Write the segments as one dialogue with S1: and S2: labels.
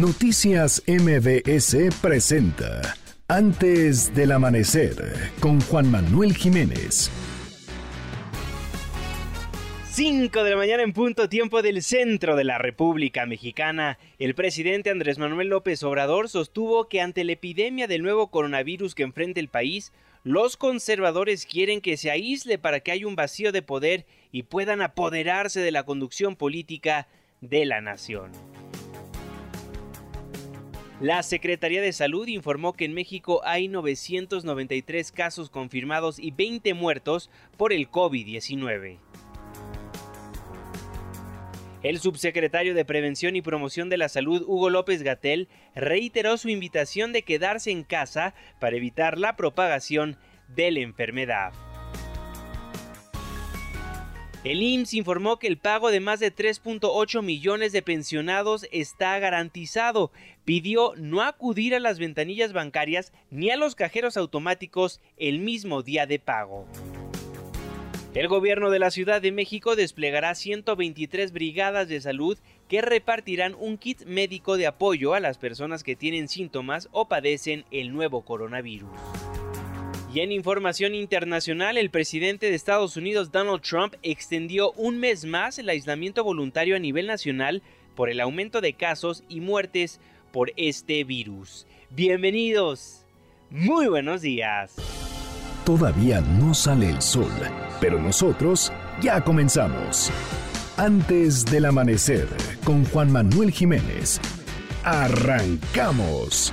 S1: Noticias MBS presenta Antes del Amanecer con Juan Manuel Jiménez.
S2: 5 de la mañana en punto tiempo del centro de la República Mexicana, el presidente Andrés Manuel López Obrador sostuvo que ante la epidemia del nuevo coronavirus que enfrenta el país, los conservadores quieren que se aísle para que haya un vacío de poder y puedan apoderarse de la conducción política de la nación. La Secretaría de Salud informó que en México hay 993 casos confirmados y 20 muertos por el COVID-19. El subsecretario de Prevención y Promoción de la Salud, Hugo López Gatel, reiteró su invitación de quedarse en casa para evitar la propagación de la enfermedad. El IMSS informó que el pago de más de 3.8 millones de pensionados está garantizado. Pidió no acudir a las ventanillas bancarias ni a los cajeros automáticos el mismo día de pago. El gobierno de la Ciudad de México desplegará 123 brigadas de salud que repartirán un kit médico de apoyo a las personas que tienen síntomas o padecen el nuevo coronavirus. Y en información internacional, el presidente de Estados Unidos, Donald Trump, extendió un mes más el aislamiento voluntario a nivel nacional por el aumento de casos y muertes por este virus. Bienvenidos. Muy buenos días.
S1: Todavía no sale el sol, pero nosotros ya comenzamos. Antes del amanecer, con Juan Manuel Jiménez. Arrancamos.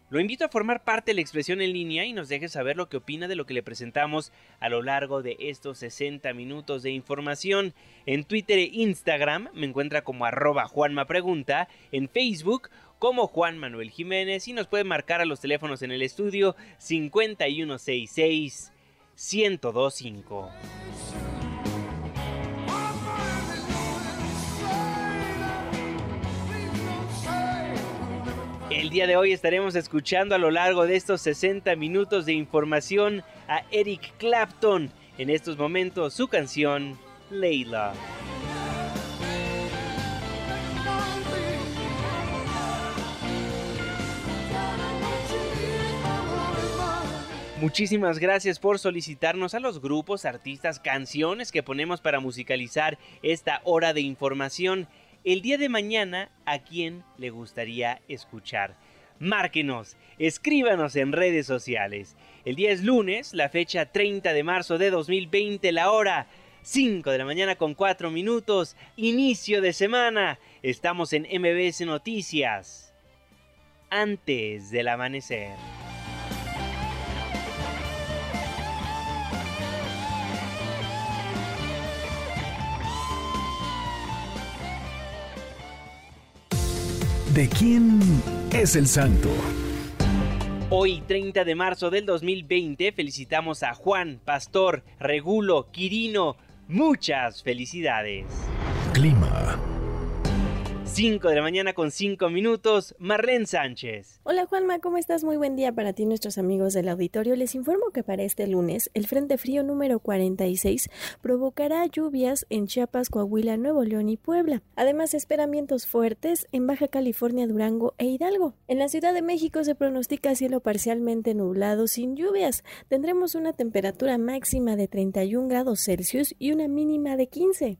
S2: lo invito a formar parte de la expresión en línea y nos deje saber lo que opina de lo que le presentamos a lo largo de estos 60 minutos de información. En Twitter e Instagram me encuentra como arroba Juanma Pregunta, en Facebook como Juan Manuel Jiménez y nos puede marcar a los teléfonos en el estudio 5166 1025. El día de hoy estaremos escuchando a lo largo de estos 60 minutos de información a Eric Clapton. En estos momentos su canción Leila. Muchísimas gracias por solicitarnos a los grupos, artistas, canciones que ponemos para musicalizar esta hora de información el día de mañana a quién le gustaría escuchar. Márquenos, escríbanos en redes sociales. El día es lunes, la fecha 30 de marzo de 2020, la hora 5 de la mañana con 4 minutos, inicio de semana. Estamos en MBS Noticias. Antes del amanecer.
S1: ¿De quién es el santo?
S2: Hoy, 30 de marzo del 2020, felicitamos a Juan, Pastor, Regulo, Quirino. Muchas felicidades.
S1: Clima.
S2: 5 de la mañana con 5 minutos, Marlene Sánchez.
S3: Hola Juanma, ¿cómo estás? Muy buen día para ti nuestros amigos del auditorio. Les informo que para este lunes el Frente Frío número 46 provocará lluvias en Chiapas, Coahuila, Nuevo León y Puebla. Además, esperan vientos fuertes en Baja California, Durango e Hidalgo. En la Ciudad de México se pronostica cielo parcialmente nublado sin lluvias. Tendremos una temperatura máxima de 31 grados Celsius y una mínima de 15.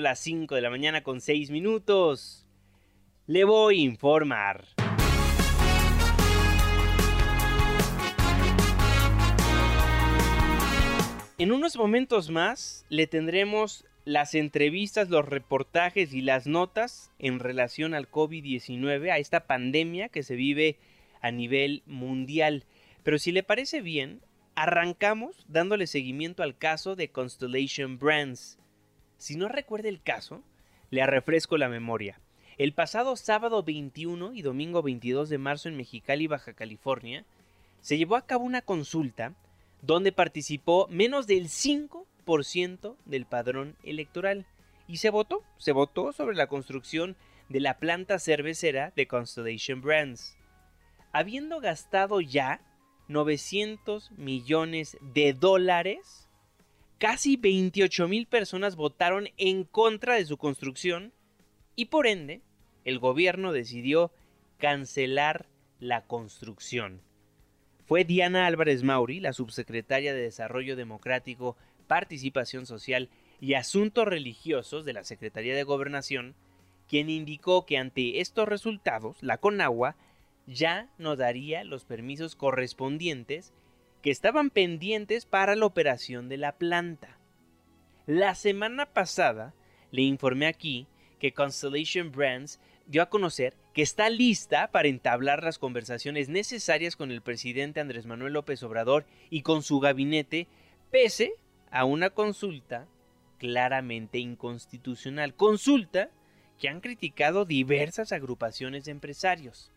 S2: las 5 de la mañana con 6 minutos le voy a informar. En unos momentos más le tendremos las entrevistas, los reportajes y las notas en relación al COVID-19, a esta pandemia que se vive a nivel mundial. Pero si le parece bien, arrancamos dándole seguimiento al caso de Constellation Brands. Si no recuerda el caso, le refresco la memoria. El pasado sábado 21 y domingo 22 de marzo en Mexicali, Baja California, se llevó a cabo una consulta donde participó menos del 5% del padrón electoral y se votó, se votó sobre la construcción de la planta cervecera de Constellation Brands. Habiendo gastado ya 900 millones de dólares, casi 28 mil personas votaron en contra de su construcción y por ende el gobierno decidió cancelar la construcción. Fue Diana Álvarez Mauri, la subsecretaria de Desarrollo Democrático, Participación Social y Asuntos Religiosos de la Secretaría de Gobernación, quien indicó que ante estos resultados, la Conagua ya no daría los permisos correspondientes estaban pendientes para la operación de la planta. La semana pasada le informé aquí que Constellation Brands dio a conocer que está lista para entablar las conversaciones necesarias con el presidente Andrés Manuel López Obrador y con su gabinete, pese a una consulta claramente inconstitucional. Consulta que han criticado diversas agrupaciones de empresarios.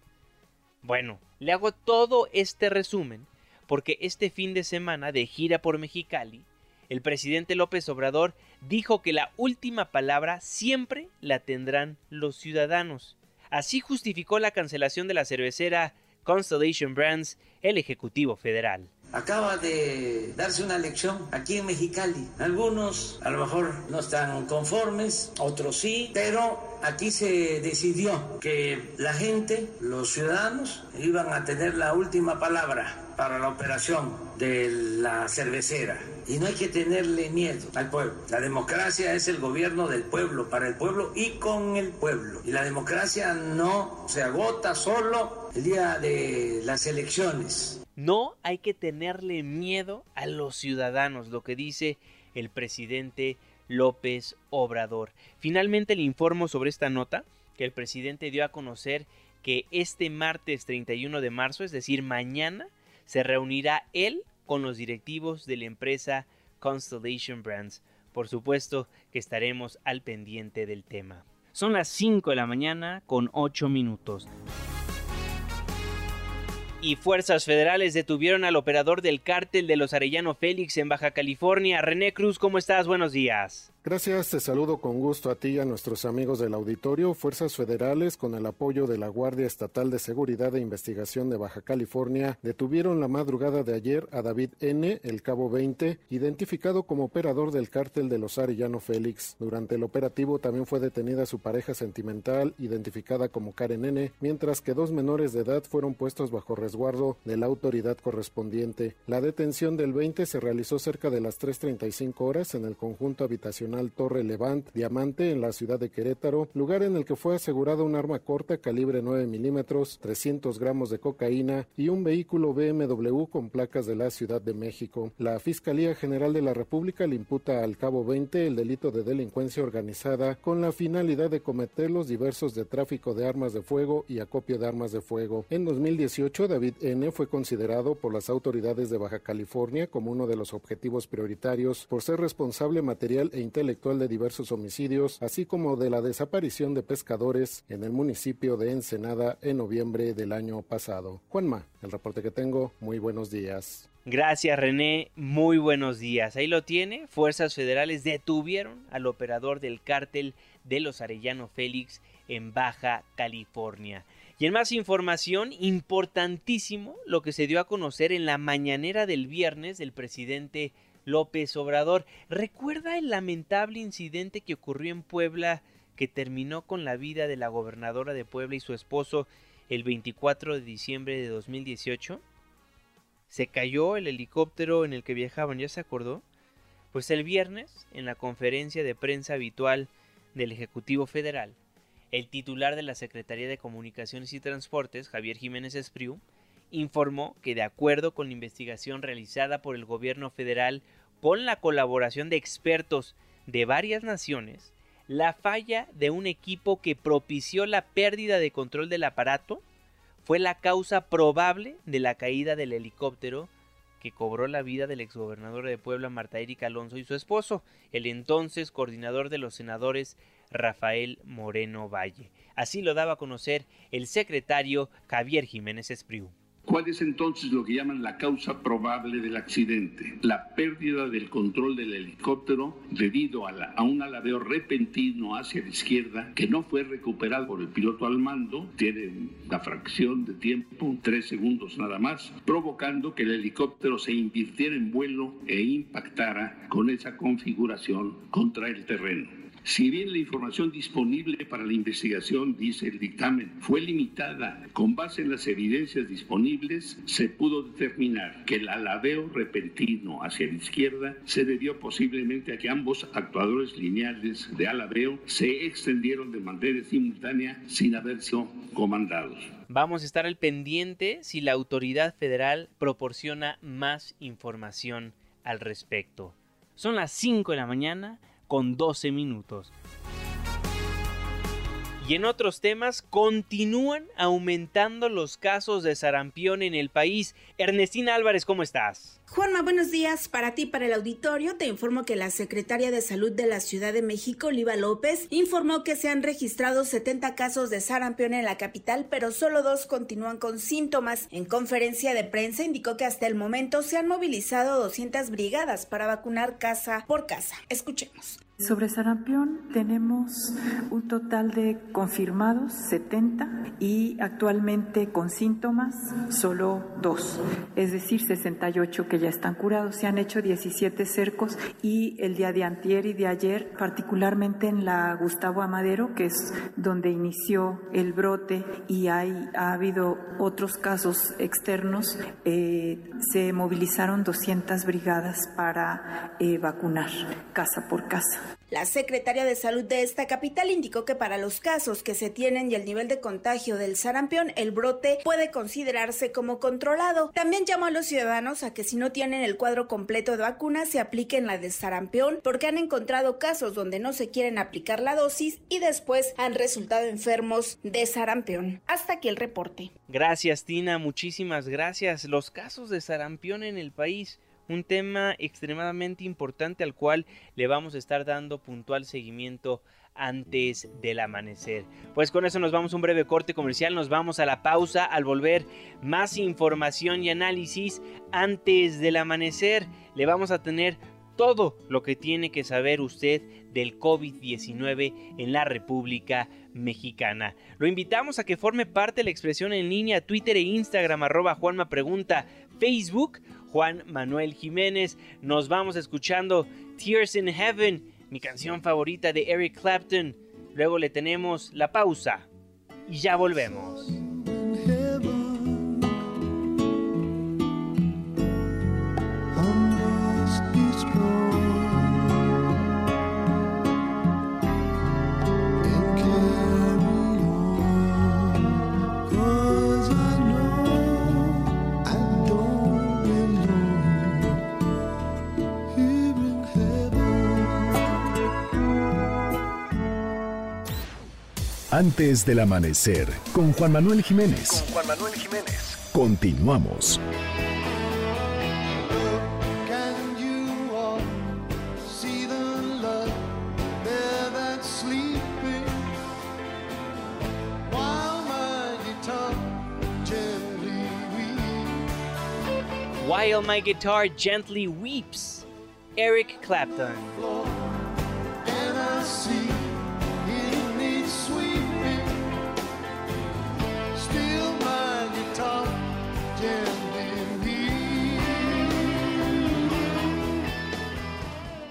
S2: Bueno, le hago todo este resumen porque este fin de semana de gira por Mexicali el presidente López Obrador dijo que la última palabra siempre la tendrán los ciudadanos. Así justificó la cancelación de la cervecera Constellation Brands el Ejecutivo Federal.
S4: Acaba de darse una elección aquí en Mexicali. Algunos a lo mejor no están conformes, otros sí, pero aquí se decidió que la gente, los ciudadanos, iban a tener la última palabra para la operación de la cervecera. Y no hay que tenerle miedo al pueblo. La democracia es el gobierno del pueblo, para el pueblo y con el pueblo. Y la democracia no se agota solo el día de las elecciones.
S2: No hay que tenerle miedo a los ciudadanos, lo que dice el presidente López Obrador. Finalmente le informo sobre esta nota que el presidente dio a conocer que este martes 31 de marzo, es decir, mañana, se reunirá él con los directivos de la empresa Constellation Brands. Por supuesto que estaremos al pendiente del tema. Son las 5 de la mañana con 8 minutos y fuerzas federales detuvieron al operador del cártel de los Arellano Félix en Baja California. René Cruz, ¿cómo estás? Buenos días.
S5: Gracias, te saludo con gusto a ti y a nuestros amigos del auditorio. Fuerzas federales, con el apoyo de la Guardia Estatal de Seguridad e Investigación de Baja California, detuvieron la madrugada de ayer a David N., el cabo 20, identificado como operador del cártel de los Arellano Félix. Durante el operativo también fue detenida su pareja sentimental, identificada como Karen N., mientras que dos menores de edad fueron puestos bajo resguardo de la autoridad correspondiente. La detención del 20 se realizó cerca de las 3.35 horas en el conjunto habitacional Nacional Torre Levant Diamante en la ciudad de Querétaro, lugar en el que fue asegurada un arma corta calibre 9 milímetros, 300 gramos de cocaína y un vehículo BMW con placas de la Ciudad de México. La Fiscalía General de la República le imputa al cabo 20 el delito de delincuencia organizada con la finalidad de cometer los diversos de tráfico de armas de fuego y acopio de armas de fuego. En 2018, David N. fue considerado por las autoridades de Baja California como uno de los objetivos prioritarios por ser responsable material e intelectual de diversos homicidios, así como de la desaparición de pescadores en el municipio de Ensenada en noviembre del año pasado. Juanma, el reporte que tengo, muy buenos días.
S2: Gracias René, muy buenos días. Ahí lo tiene, fuerzas federales detuvieron al operador del cártel de los Arellano Félix en Baja California. Y en más información, importantísimo lo que se dio a conocer en la mañanera del viernes del presidente López Obrador. ¿Recuerda el lamentable incidente que ocurrió en Puebla que terminó con la vida de la gobernadora de Puebla y su esposo el 24 de diciembre de 2018? Se cayó el helicóptero en el que viajaban, ¿ya se acordó? Pues el viernes, en la conferencia de prensa habitual del Ejecutivo Federal, el titular de la Secretaría de Comunicaciones y Transportes, Javier Jiménez Espriu, informó que de acuerdo con la investigación realizada por el gobierno federal con la colaboración de expertos de varias naciones, la falla de un equipo que propició la pérdida de control del aparato fue la causa probable de la caída del helicóptero que cobró la vida del exgobernador de Puebla Marta Erika Alonso y su esposo, el entonces coordinador de los senadores Rafael Moreno Valle. Así lo daba a conocer el secretario Javier Jiménez Espriu.
S6: ¿Cuál es entonces lo que llaman la causa probable del accidente? La pérdida del control del helicóptero debido a, un aladeo repentino hacia la izquierda que no fue recuperado por el piloto al mando, tiene una fracción de tiempo, tres segundos nada más, provocando que el helicóptero se invirtiera en vuelo e impactara con esa configuración contra el terreno. Si bien la información disponible para la investigación, dice el dictamen, fue limitada con base en las evidencias disponibles, se pudo determinar que el alabeo repentino hacia la izquierda se debió posiblemente a que ambos actuadores lineales de alabeo se extendieron de manera simultánea sin haber sido comandados.
S2: Vamos a estar al pendiente si la autoridad federal proporciona más información al respecto. Son las 5 de la mañana con 12 minutos. Y en otros temas, continúan aumentando los casos de sarampión en el país. Ernestina Álvarez, ¿cómo estás?
S7: Juanma, buenos días. Para ti, para el auditorio, te informo que la secretaria de Salud de la Ciudad de México, Oliva López, informó que se han registrado 70 casos de sarampión en la capital, pero solo dos continúan con síntomas. En conferencia de prensa indicó que hasta el momento se han movilizado 200 brigadas para vacunar casa por casa. Escuchemos.
S8: Sobre sarampión tenemos un total de confirmados 70 y actualmente con síntomas solo dos, es decir, 68 que ya están curados. Se han hecho 17 cercos y el día de antier y de ayer, particularmente en la Gustavo Amadero, que es donde inició el brote y hay, ha habido otros casos externos, eh, se movilizaron 200 brigadas para eh, vacunar casa por casa.
S7: La secretaria de Salud de esta capital indicó que para los casos que se tienen y el nivel de contagio del sarampión, el brote puede considerarse como controlado. También llamó a los ciudadanos a que si no tienen el cuadro completo de vacunas se apliquen la de sarampión porque han encontrado casos donde no se quieren aplicar la dosis y después han resultado enfermos de sarampión. Hasta aquí el reporte.
S2: Gracias Tina, muchísimas gracias. Los casos de sarampión en el país un tema extremadamente importante al cual le vamos a estar dando puntual seguimiento antes del amanecer. Pues con eso nos vamos a un breve corte comercial, nos vamos a la pausa al volver más información y análisis antes del amanecer. Le vamos a tener todo lo que tiene que saber usted del COVID-19 en la República Mexicana. Lo invitamos a que forme parte de la expresión en línea Twitter e Instagram arroba Juanma Pregunta, Facebook Juan Manuel Jiménez. Nos vamos escuchando Tears in Heaven, mi canción favorita de Eric Clapton. Luego le tenemos la pausa y ya volvemos.
S1: Antes del amanecer, con Juan Manuel Jiménez.
S9: Con Juan Manuel Jiménez.
S1: Continuamos.
S2: While My Guitar Gently Weeps, Eric Clapton.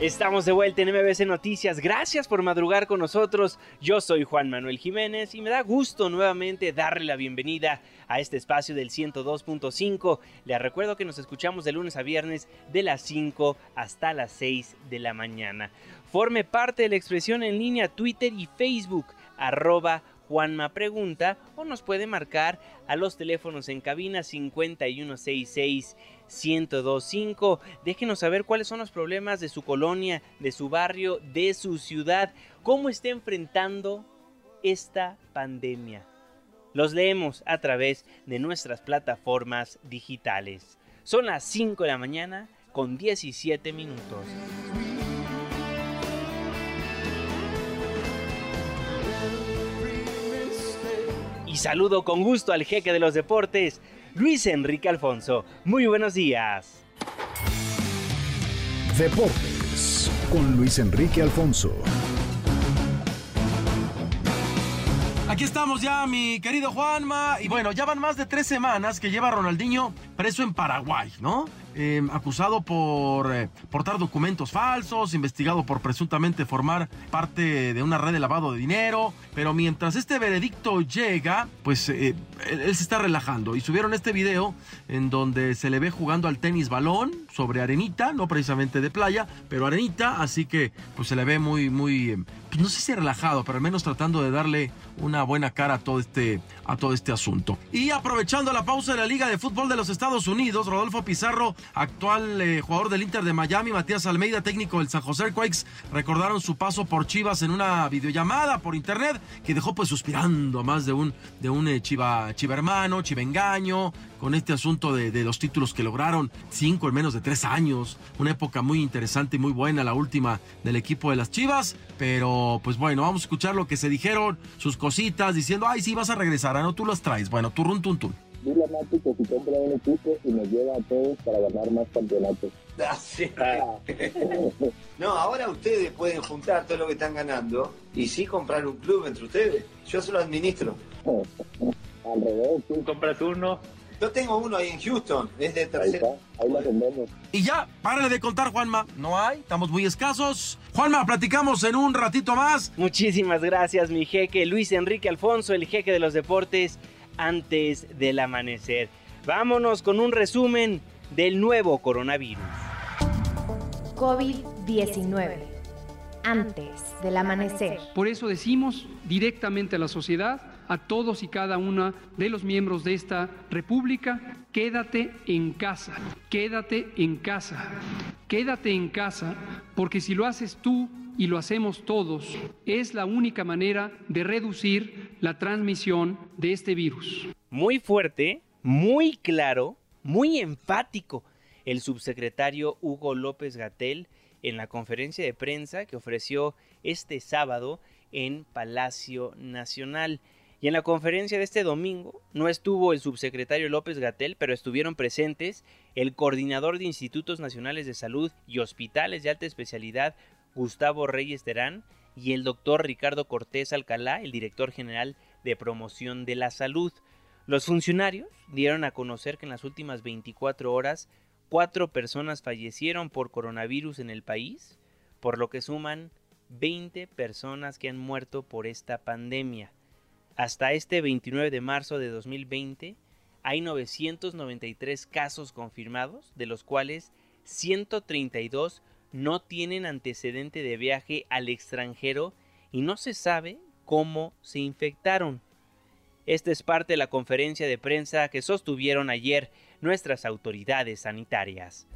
S2: Estamos de vuelta en MBC Noticias. Gracias por madrugar con nosotros. Yo soy Juan Manuel Jiménez y me da gusto nuevamente darle la bienvenida a este espacio del 102.5. Les recuerdo que nos escuchamos de lunes a viernes de las 5 hasta las 6 de la mañana. Forme parte de la expresión en línea Twitter y Facebook arroba Juanma Pregunta o nos puede marcar a los teléfonos en cabina 5166 1025. Déjenos saber cuáles son los problemas de su colonia, de su barrio, de su ciudad, cómo está enfrentando esta pandemia. Los leemos a través de nuestras plataformas digitales. Son las 5 de la mañana con 17 minutos. Y saludo con gusto al jeque de los deportes, Luis Enrique Alfonso. Muy buenos días.
S1: Deportes con Luis Enrique Alfonso.
S10: Aquí estamos ya, mi querido Juanma. Y bueno, ya van más de tres semanas que lleva Ronaldinho preso en Paraguay, ¿no? Em, acusado por eh, portar documentos falsos, investigado por presuntamente formar parte de una red de lavado de dinero. Pero mientras este veredicto llega, pues eh, él, se está relajando. Y subieron este video en donde se le ve jugando al tenis balón sobre arenita, no precisamente de playa, pero arenita. Así que pues se le ve muy, muy, em, no sé si relajado, pero al menos tratando de darle una buena cara a todo este, a todo este asunto. Y aprovechando la pausa de la Liga de Fútbol de los Estados Unidos, Rodolfo Pizarro actual eh, jugador del Inter de Miami, Matías Almeida, técnico del San José Quakes, recordaron su paso por Chivas en una videollamada por internet que dejó pues suspirando a más de un, de un eh, chiva, hermano, chiva engaño, con este asunto de, los títulos que lograron, cinco en menos de tres años, una época muy interesante y muy buena, la última del equipo de las Chivas, pero pues bueno, vamos a escuchar lo que se dijeron, sus cositas, diciendo, ay, sí, vas a regresar, ¿no? Tú las traes, bueno, tú run, tun, tun
S11: dile a Mati que si compra un equipo y nos lleva a todos para ganar más campeonatos.
S12: Ah. no, ahora ustedes pueden juntar todo lo que están ganando y sí comprar un club entre ustedes. Yo se lo administro.
S11: Al revés,
S13: ¿tú compras uno?
S12: Yo tengo uno ahí en Houston, es de tercera.
S11: Ahí, lo vendemos.
S10: Y ya, párale de contar, Juanma. No hay, estamos muy escasos. Juanma, platicamos en un ratito más.
S2: Muchísimas gracias, mi jeque Luis Enrique Alfonso, el jeque de los deportes antes del amanecer. Vámonos con un resumen del nuevo coronavirus.
S14: COVID-19. Antes del amanecer.
S15: Por eso decimos directamente a la sociedad, a todos y cada uno de los miembros de esta República, quédate en casa, quédate en casa, quédate en casa, porque si lo haces tú, y lo hacemos todos, es la única manera de reducir la transmisión de este virus.
S2: Muy fuerte, muy claro, muy empático el subsecretario Hugo López Gatel en la conferencia de prensa que ofreció este sábado en Palacio Nacional. Y en la conferencia de este domingo no estuvo el subsecretario López Gatel, pero estuvieron presentes el coordinador de Institutos Nacionales de Salud y Hospitales de Alta Especialidad, Gustavo Reyes Terán, y el doctor Ricardo Cortés Alcalá, el director general de promoción de la salud. Los funcionarios dieron a conocer que en las últimas 24 horas cuatro personas fallecieron por coronavirus en el país, por lo que suman 20 personas que han muerto por esta pandemia. Hasta este 29 de marzo de 2020 hay 993 casos confirmados, de los cuales 132 no tienen antecedente de viaje al extranjero y no se sabe cómo se infectaron. Esta es parte de la conferencia de prensa que sostuvieron ayer nuestras autoridades sanitarias.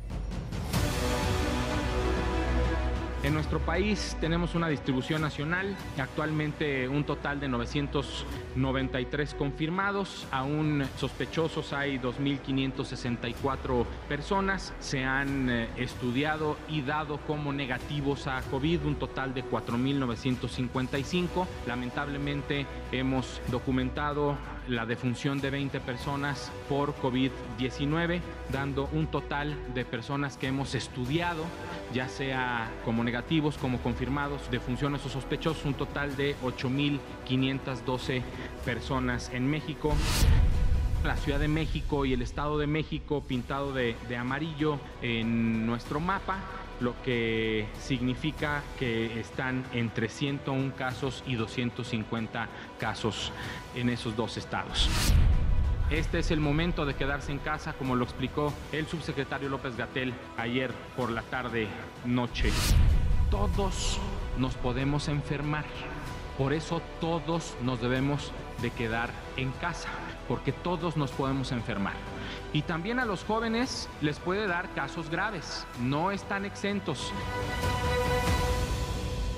S9: En nuestro país tenemos una distribución nacional, actualmente un total de 993 confirmados, aún sospechosos hay 2.564 personas, se han eh, estudiado y dado como negativos a COVID un total de 4.955. Lamentablemente hemos documentado la defunción de 20 personas por COVID-19, dando un total de personas que hemos estudiado, ya sea como negativos, como confirmados, defunciones o sospechosos, un total de 8.512 personas en México. La Ciudad de México y el Estado de México pintado de, de, amarillo en nuestro mapa, lo que significa que están entre 101 casos y 250 casos en esos dos estados. Este es el momento de quedarse en casa, como lo explicó el subsecretario López Gatel ayer por la tarde noche. Todos nos podemos enfermar, por eso todos nos debemos de quedar en casa porque todos nos podemos enfermar. Y también a los jóvenes les puede dar casos graves, no están exentos.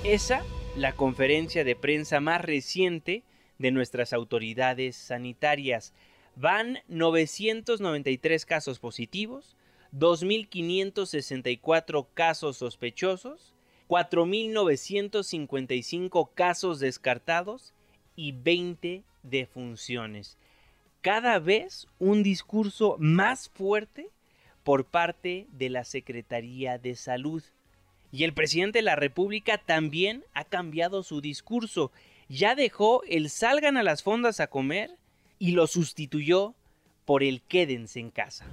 S2: Esa, la conferencia de prensa más reciente de nuestras autoridades sanitarias. Van 993 casos positivos, 2.564 casos sospechosos, 4.955 casos descartados y 20 defunciones cada vez un discurso más fuerte por parte de la Secretaría de Salud. Y el presidente de la República también ha cambiado su discurso. Ya dejó el salgan a las fondas a comer y lo sustituyó por el quédense en casa.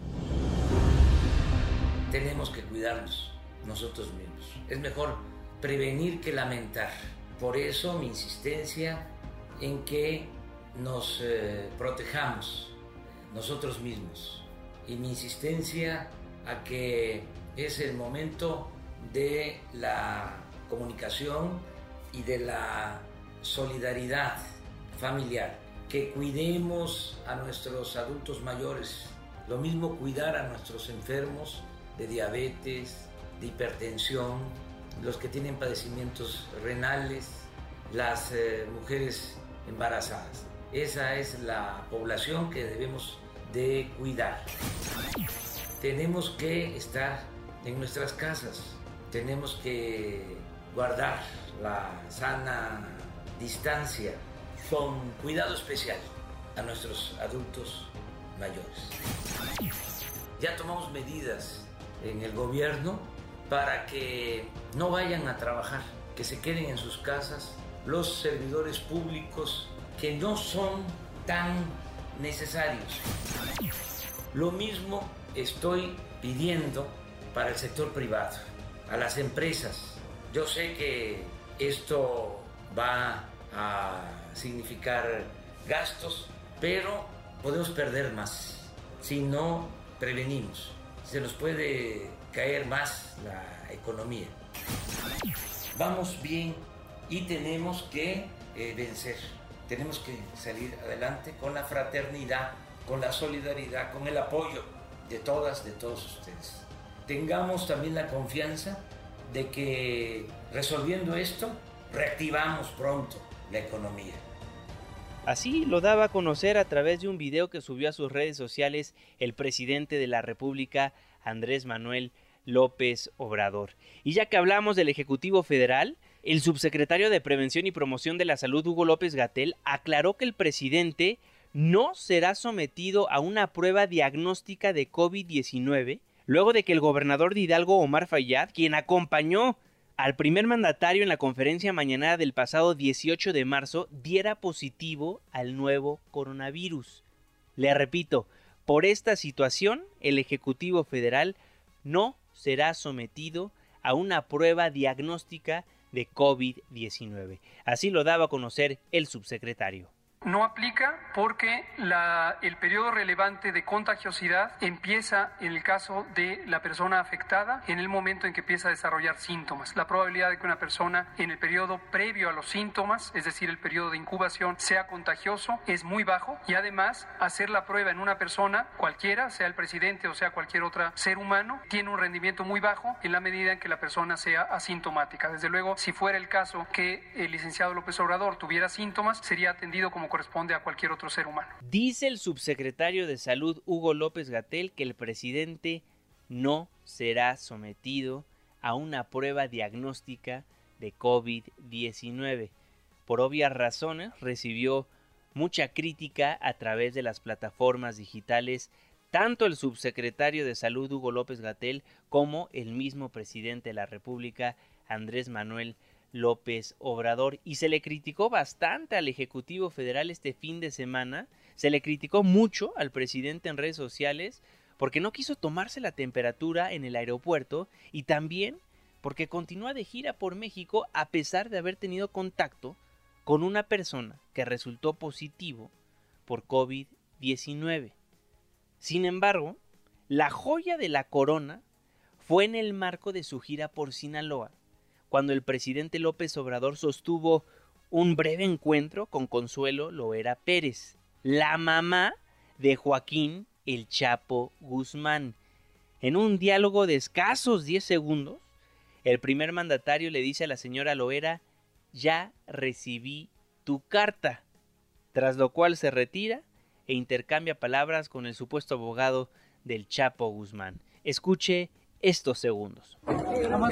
S13: Tenemos que cuidarnos nosotros mismos. Es mejor prevenir que lamentar. Por eso mi insistencia en que nos eh, protejamos nosotros mismos. Y mi insistencia a que es el momento de la comunicación y de la solidaridad familiar, que cuidemos a nuestros adultos mayores, lo mismo cuidar a nuestros enfermos de diabetes, de hipertensión, los que tienen padecimientos renales, las eh, mujeres embarazadas. Esa es la población que debemos de cuidar. Tenemos que estar en nuestras casas, tenemos que guardar la sana distancia con cuidado especial a nuestros adultos mayores. Ya tomamos medidas en el gobierno para que no vayan a trabajar, que se queden en sus casas los servidores públicos que no son tan necesarios. Lo mismo estoy pidiendo para el sector privado, a las empresas. Yo sé que esto va a significar gastos, pero podemos perder más si no prevenimos. Se nos puede caer más la economía. Vamos bien y tenemos que eh, vencer tenemos que salir adelante con la fraternidad, con la solidaridad, con el apoyo de todas, de todos ustedes. Tengamos también la confianza de que resolviendo esto, reactivamos pronto la economía.
S2: Así lo daba a conocer a través de un video que subió a sus redes sociales el presidente de la República, Andrés Manuel López Obrador. Y ya que hablamos del Ejecutivo Federal, el subsecretario de Prevención y Promoción de la Salud, Hugo López Gatel, aclaró que el presidente no será sometido a una prueba diagnóstica de COVID-19 luego de que el gobernador de Hidalgo, Omar Fayad, quien acompañó al primer mandatario en la conferencia mañana del pasado 18 de marzo, diera positivo al nuevo coronavirus. Le repito, por esta situación, el Ejecutivo Federal no será sometido a una prueba diagnóstica de COVID-19. Así lo daba a conocer el subsecretario.
S15: No aplica porque la, el periodo relevante de contagiosidad empieza en el caso de la persona afectada en el momento en que empieza a desarrollar síntomas. La probabilidad de que una persona en el periodo previo a los síntomas, es decir, el periodo de incubación, sea contagioso es muy bajo y además hacer la prueba en una persona cualquiera, sea el presidente o sea cualquier otro ser humano, tiene un rendimiento muy bajo en la medida en que la persona sea asintomática. Desde luego, si fuera el caso que el licenciado López Obrador tuviera síntomas, sería atendido como corresponde a cualquier otro ser humano.
S2: Dice el subsecretario de Salud Hugo López Gatel que el presidente no será sometido a una prueba diagnóstica de COVID-19. Por obvias razones recibió mucha crítica a través de las plataformas digitales tanto el subsecretario de Salud Hugo López Gatel como el mismo presidente de la República Andrés Manuel Obrador y se le criticó bastante al Ejecutivo Federal este fin de semana, se le criticó mucho al presidente en redes sociales porque no quiso tomarse la temperatura en el aeropuerto y también porque continúa de gira por México a pesar de haber tenido contacto con una persona que resultó positivo por COVID-19. Sin embargo, la joya de la corona fue en el marco de su gira por Sinaloa, cuando el presidente López Obrador sostuvo un breve encuentro con Consuelo Loera Pérez, la mamá de Joaquín El Chapo Guzmán. En un diálogo de escasos 10 segundos, el primer mandatario le dice a la señora Loera, ya recibí tu carta, tras lo cual se retira e intercambia palabras con el supuesto abogado del Chapo Guzmán. Escuche estos segundos.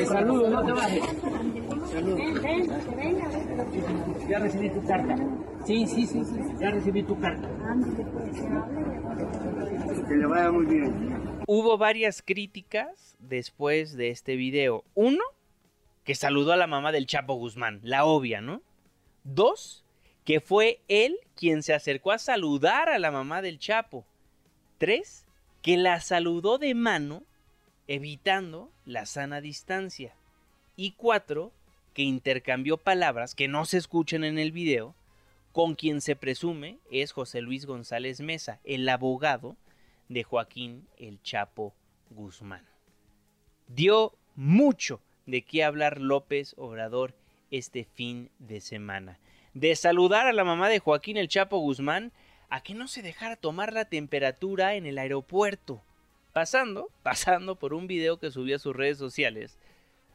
S16: saludo, no te bajes. Ya recibí tu carta. Sí, sí, sí, sí. Ya recibí tu carta. Que le vaya muy bien.
S2: Hubo varias críticas después de este video. Uno, que saludó a la mamá del Chapo Guzmán, la obvia, ¿no? Dos, que fue él quien se acercó a saludar a la mamá del Chapo. Tres, que la saludó de mano evitando la sana distancia. Y cuatro, que intercambió palabras que no se escuchan en el video con quien se presume es José Luis González Mesa, el abogado de Joaquín El Chapo Guzmán. Dio mucho de qué hablar López Obrador este fin de semana. De saludar a la mamá de Joaquín El Chapo Guzmán a que no se dejara tomar la temperatura en el aeropuerto pasando, pasando por un video que subió a sus redes sociales,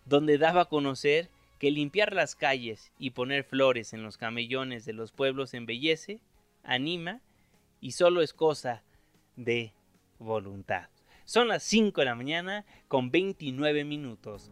S2: donde daba a conocer que limpiar las calles y poner flores en los camellones de los pueblos embellece, anima y solo es cosa de voluntad. Son las 5 de la mañana con 29 minutos.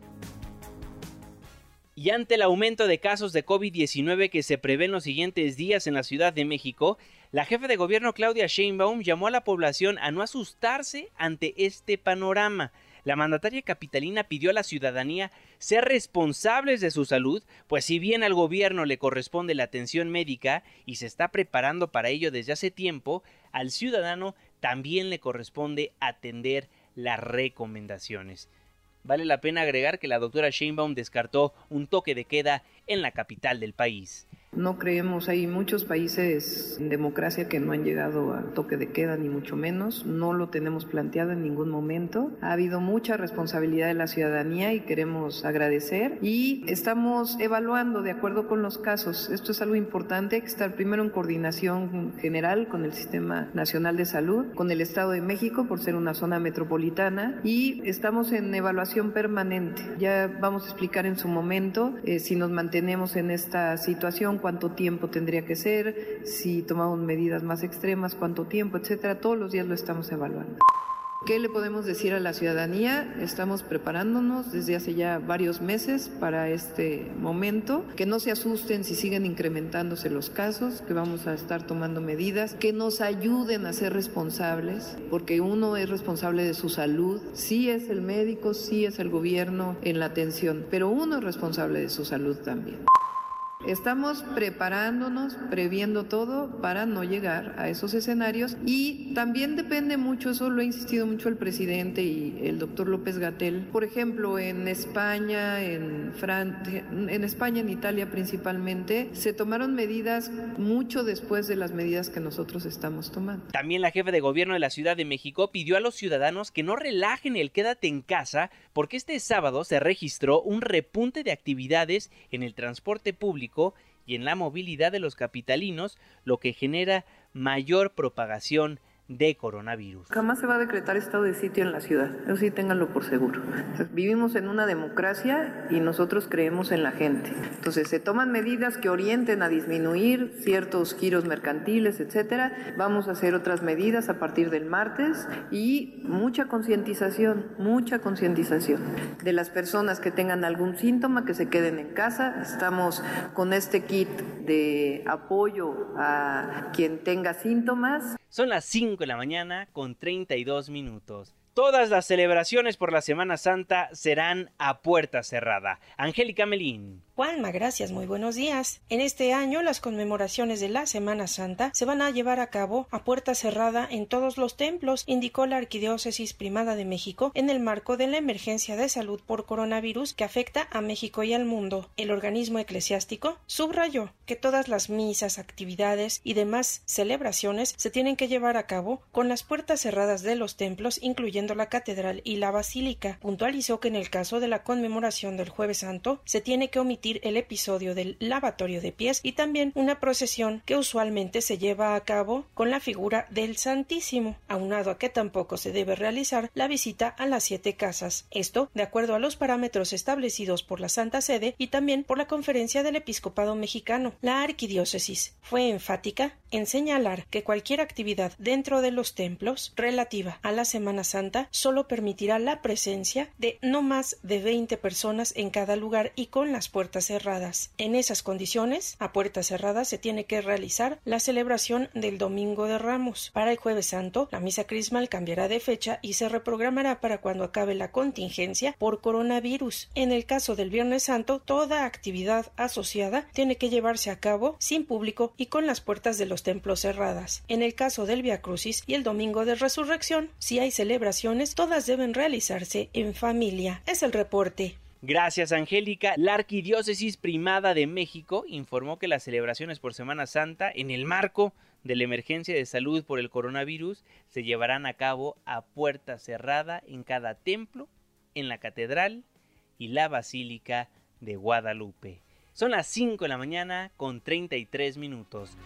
S2: Y ante el aumento de casos de COVID-19 que se prevé en los siguientes días en la Ciudad de México, la jefa de gobierno Claudia Sheinbaum llamó a la población a no asustarse ante este panorama. La mandataria capitalina pidió a la ciudadanía ser responsables de su salud, pues si bien al gobierno le corresponde la atención médica y se está preparando para ello desde hace tiempo, al ciudadano también le corresponde atender las recomendaciones. Vale la pena agregar que la doctora Sheinbaum descartó un toque de queda en la capital del país.
S17: No creemos, hay muchos países en democracia que no han llegado a toque de queda, ni mucho menos. No lo tenemos planteado en ningún momento. Ha habido mucha responsabilidad de la ciudadanía y queremos agradecer. Y estamos evaluando de acuerdo con los casos. Esto es algo importante. Hay que estar primero en coordinación general con el Sistema Nacional de Salud, con el Estado de México por ser una zona metropolitana y estamos en evaluación permanente. Ya vamos a explicar en su momento eh, si nos mantenemos en esta situación cuánto tiempo tendría que ser, si tomamos medidas más extremas, cuánto tiempo, etcétera. Todos los días lo estamos evaluando. ¿Qué le podemos decir a la ciudadanía? Estamos preparándonos desde hace ya varios meses para este momento. Que no se asusten si siguen incrementándose los casos, que vamos a estar tomando medidas, que nos ayuden a ser responsables, porque uno es responsable de su salud, sí es el médico, sí es el gobierno en la atención, pero uno es responsable de su salud también. Estamos preparándonos, previendo todo para no llegar a esos escenarios y también depende mucho, eso lo ha insistido mucho el presidente y el doctor López Gatel. Por ejemplo, en España, en Francia, en España, en Italia principalmente, se tomaron medidas mucho después de las medidas que nosotros estamos tomando.
S2: También la jefa de gobierno de la Ciudad de México pidió a los ciudadanos que no relajen el quédate en casa porque este sábado se registró un repunte de actividades en el transporte público y en la movilidad de los capitalinos, lo que genera mayor propagación de coronavirus.
S17: Jamás se va a decretar estado de sitio en la ciudad, eso sí ténganlo por seguro. vivimos en una democracia y nosotros creemos en la gente. Entonces se toman medidas que orienten a disminuir ciertos giros mercantiles, etcétera. Vamos a hacer otras medidas a partir del martes y mucha concientización, mucha concientización de las personas que tengan algún síntoma que se queden en casa. Estamos con este kit de apoyo a quien tenga síntomas.
S2: Son las 5 de la mañana con 32 minutos. Todas las celebraciones por la Semana Santa serán a puerta cerrada. Angélica Melín.
S18: Juanma, gracias, muy buenos días. En este año las conmemoraciones de la Semana Santa se van a llevar a cabo a puerta cerrada en todos los templos, indicó la Arquidiócesis Primada de México en el marco de la emergencia de salud por coronavirus que afecta a México y al mundo. El organismo eclesiástico subrayó que todas las misas, actividades y demás celebraciones se tienen que llevar a cabo con las puertas cerradas de los templos, incluyendo la catedral y la basílica. Puntualizó que en el caso de la conmemoración del Jueves Santo se tiene que omitir el episodio del lavatorio de pies y también una procesión que usualmente se lleva a cabo con la figura del Santísimo, aunado a que tampoco se debe realizar la visita a las siete casas. Esto de acuerdo a los parámetros establecidos por la Santa Sede y también por la Conferencia del Episcopado Mexicano. La arquidiócesis fue enfática en señalar que cualquier actividad dentro de los templos relativa a la Semana Santa solo permitirá la presencia de no más de 20 personas en cada lugar y con las puertas cerradas. En esas condiciones, a puertas cerradas se tiene que realizar la celebración del Domingo de Ramos. Para el Jueves Santo, la misa crismal cambiará de fecha y se reprogramará para cuando acabe la contingencia por coronavirus. En el caso del Viernes Santo, toda actividad asociada tiene que llevarse a cabo sin público y con las puertas de los templos cerradas. En el caso del Via Crucis y el Domingo de Resurrección, si hay celebraciones, todas deben realizarse en familia. Es el reporte.
S2: Gracias, Angélica. La Arquidiócesis Primada de México informó que las celebraciones por Semana Santa, en el marco de la emergencia de salud por el coronavirus, se llevarán a cabo a puerta cerrada en cada templo, en la catedral y la basílica de Guadalupe. Son las 5 de la mañana con 33 minutos.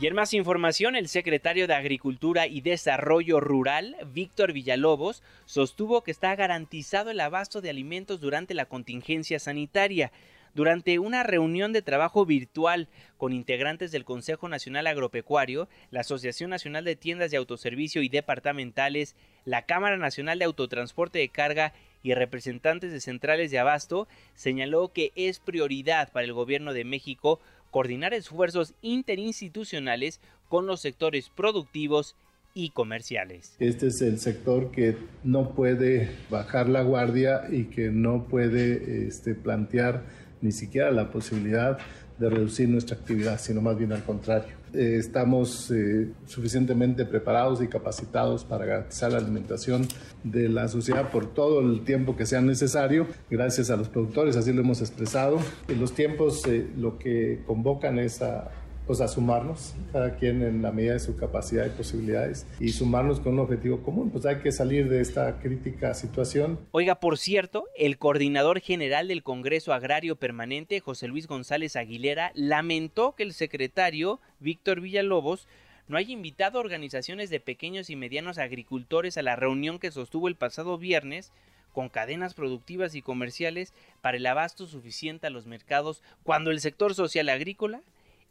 S2: Y en más información, el secretario de Agricultura y Desarrollo Rural, Víctor Villalobos, sostuvo que está garantizado el abasto de alimentos durante la contingencia sanitaria. Durante una reunión de trabajo virtual con integrantes del Consejo Nacional Agropecuario, la Asociación Nacional de Tiendas de Autoservicio y Departamentales, la Cámara Nacional de Autotransporte de Carga y representantes de centrales de abasto, señaló que es prioridad para el gobierno de México coordinar esfuerzos interinstitucionales con los sectores productivos y comerciales.
S19: Este es el sector que no puede bajar la guardia y que no puede este, plantear ni siquiera la posibilidad de reducir nuestra actividad, sino más bien al contrario. Eh, estamos eh, suficientemente preparados y capacitados para garantizar la alimentación de la sociedad por todo el tiempo que sea necesario, gracias a los productores, así lo hemos expresado. En los tiempos eh, lo que convocan es a pues a sumarnos, cada quien en la medida de su capacidad y posibilidades, y sumarnos con un objetivo común, pues hay que salir de esta crítica situación.
S2: Oiga, por cierto, el coordinador general del Congreso Agrario Permanente, José Luis González Aguilera, lamentó que el secretario Víctor Villalobos no haya invitado a organizaciones de pequeños y medianos agricultores a la reunión que sostuvo el pasado viernes con cadenas productivas y comerciales para el abasto suficiente a los mercados cuando el sector social agrícola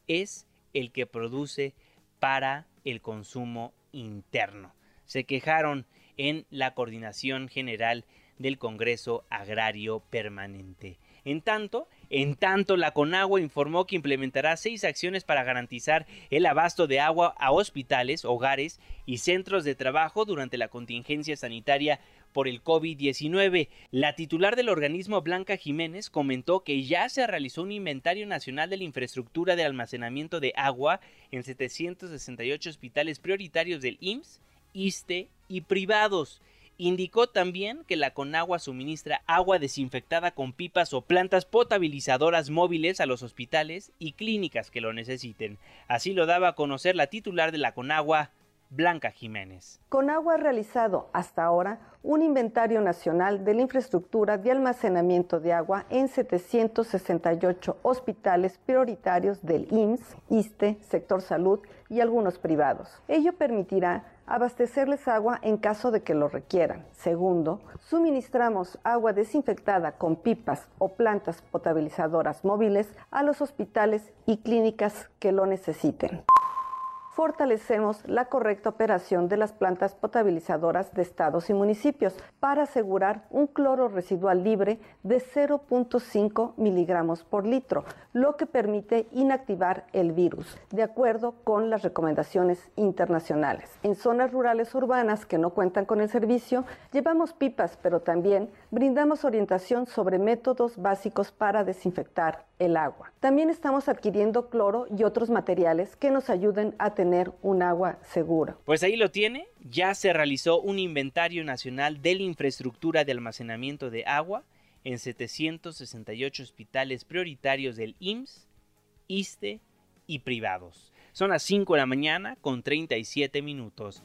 S2: es el que produce para el consumo interno. Se quejaron en la Coordinación General del Congreso Agrario Permanente. En tanto, en tanto, la Conagua informó que implementará seis acciones para garantizar el abasto de agua a hospitales, hogares y centros de trabajo durante la contingencia sanitaria por el COVID-19. La titular del organismo, Blanca Jiménez, comentó que ya se realizó un inventario nacional de la infraestructura de almacenamiento de agua en 768 hospitales prioritarios del IMSS, ISTE y privados. Indicó también que la Conagua suministra agua desinfectada con pipas o plantas potabilizadoras móviles a los hospitales y clínicas que lo necesiten. Así lo daba a conocer la titular de la Conagua, Blanca Jiménez.
S20: Conagua ha realizado hasta ahora un inventario nacional de la infraestructura de almacenamiento de agua en 768 hospitales prioritarios del IMSS, ISTE, sector salud y algunos privados. Ello permitirá abastecerles agua en caso de que lo requieran. Segundo, suministramos agua desinfectada con pipas o plantas potabilizadoras móviles a los hospitales y clínicas que lo necesiten fortalecemos la correcta operación de las plantas potabilizadoras de estados y municipios para asegurar un cloro residual libre de 0.5 miligramos por litro, lo que permite inactivar el virus, de acuerdo con las recomendaciones internacionales. En zonas rurales urbanas que no cuentan con el servicio, llevamos pipas, pero también brindamos orientación sobre métodos básicos para desinfectar el agua. También estamos adquiriendo cloro y otros materiales que nos ayuden a tener
S2: Pues ahí lo tiene, ya se realizó un inventario nacional de la infraestructura de almacenamiento de agua en 768 hospitales prioritarios del IMSS, ISTE y privados. Son las 5 de la mañana con 37 minutos.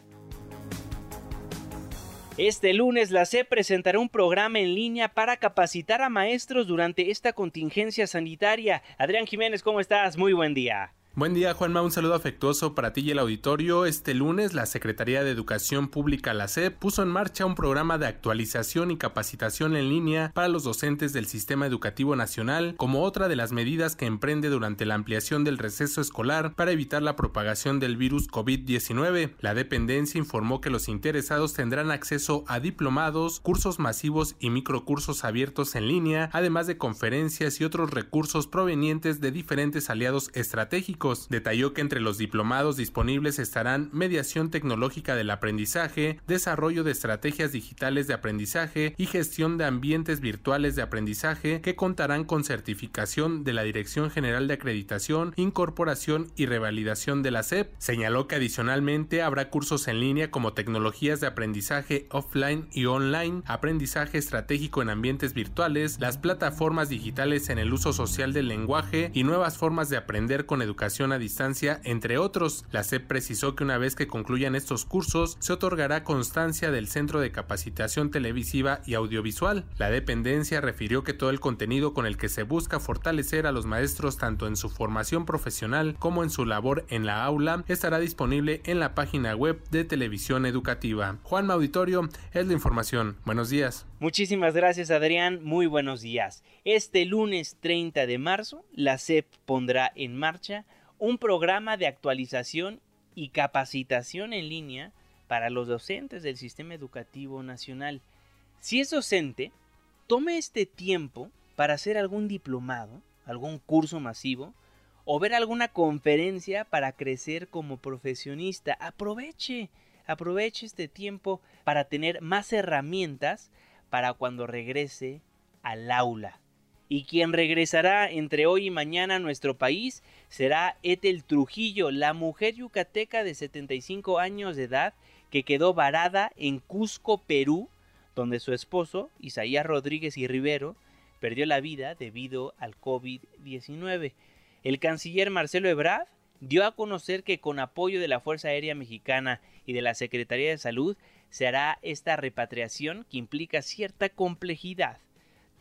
S2: Este lunes la C presentará un programa en línea para capacitar a maestros durante esta contingencia sanitaria. Adrián Jiménez, ¿cómo estás? Muy buen día.
S21: Buen día, Juanma. Un saludo afectuoso para ti y el auditorio. Este lunes, la Secretaría de Educación Pública, la SEP, puso en marcha un programa de actualización y capacitación en línea para los docentes del Sistema Educativo Nacional, como otra de las medidas que emprende durante la ampliación del receso escolar para evitar la propagación del virus COVID-19. La dependencia informó que los interesados tendrán acceso a diplomados, cursos masivos y microcursos abiertos en línea, además de conferencias y otros recursos provenientes de diferentes aliados estratégicos Detalló que entre los diplomados disponibles estarán mediación tecnológica del aprendizaje, desarrollo de estrategias digitales de aprendizaje y gestión de ambientes virtuales de aprendizaje que contarán con certificación de la Dirección General de Acreditación, Incorporación y Revalidación de la SEP. Señaló que adicionalmente habrá cursos en línea como tecnologías de aprendizaje offline y online, aprendizaje estratégico en ambientes virtuales, las plataformas digitales en el uso social del lenguaje y nuevas formas de aprender con educación a distancia, entre otros. La SEP precisó que una vez que concluyan estos cursos, se otorgará constancia del Centro de Capacitación Televisiva y Audiovisual. La dependencia refirió que todo el contenido con el que se busca fortalecer a los maestros tanto en su formación profesional como en su labor en la aula estará disponible en la página web de Televisión Educativa. Juan Auditorio es la información. Buenos días.
S2: Muchísimas gracias Adrián, muy buenos días. Este lunes 30 de marzo, la SEP pondrá en marcha un programa de actualización y capacitación en línea para los docentes del sistema educativo nacional. Si es docente, tome este tiempo para hacer algún diplomado, algún curso masivo o ver alguna conferencia para crecer como profesionista. Aproveche, aproveche este tiempo para tener más herramientas para cuando regrese al aula. Y quien regresará entre hoy y mañana a nuestro país será Ethel Trujillo, la mujer yucateca de 75 años de edad que quedó varada en Cusco, Perú, donde su esposo, Isaías Rodríguez y Rivero, perdió la vida debido al COVID-19. El canciller Marcelo Ebrard dio a conocer que con apoyo de la Fuerza Aérea Mexicana y de la Secretaría de Salud se hará esta repatriación que implica cierta complejidad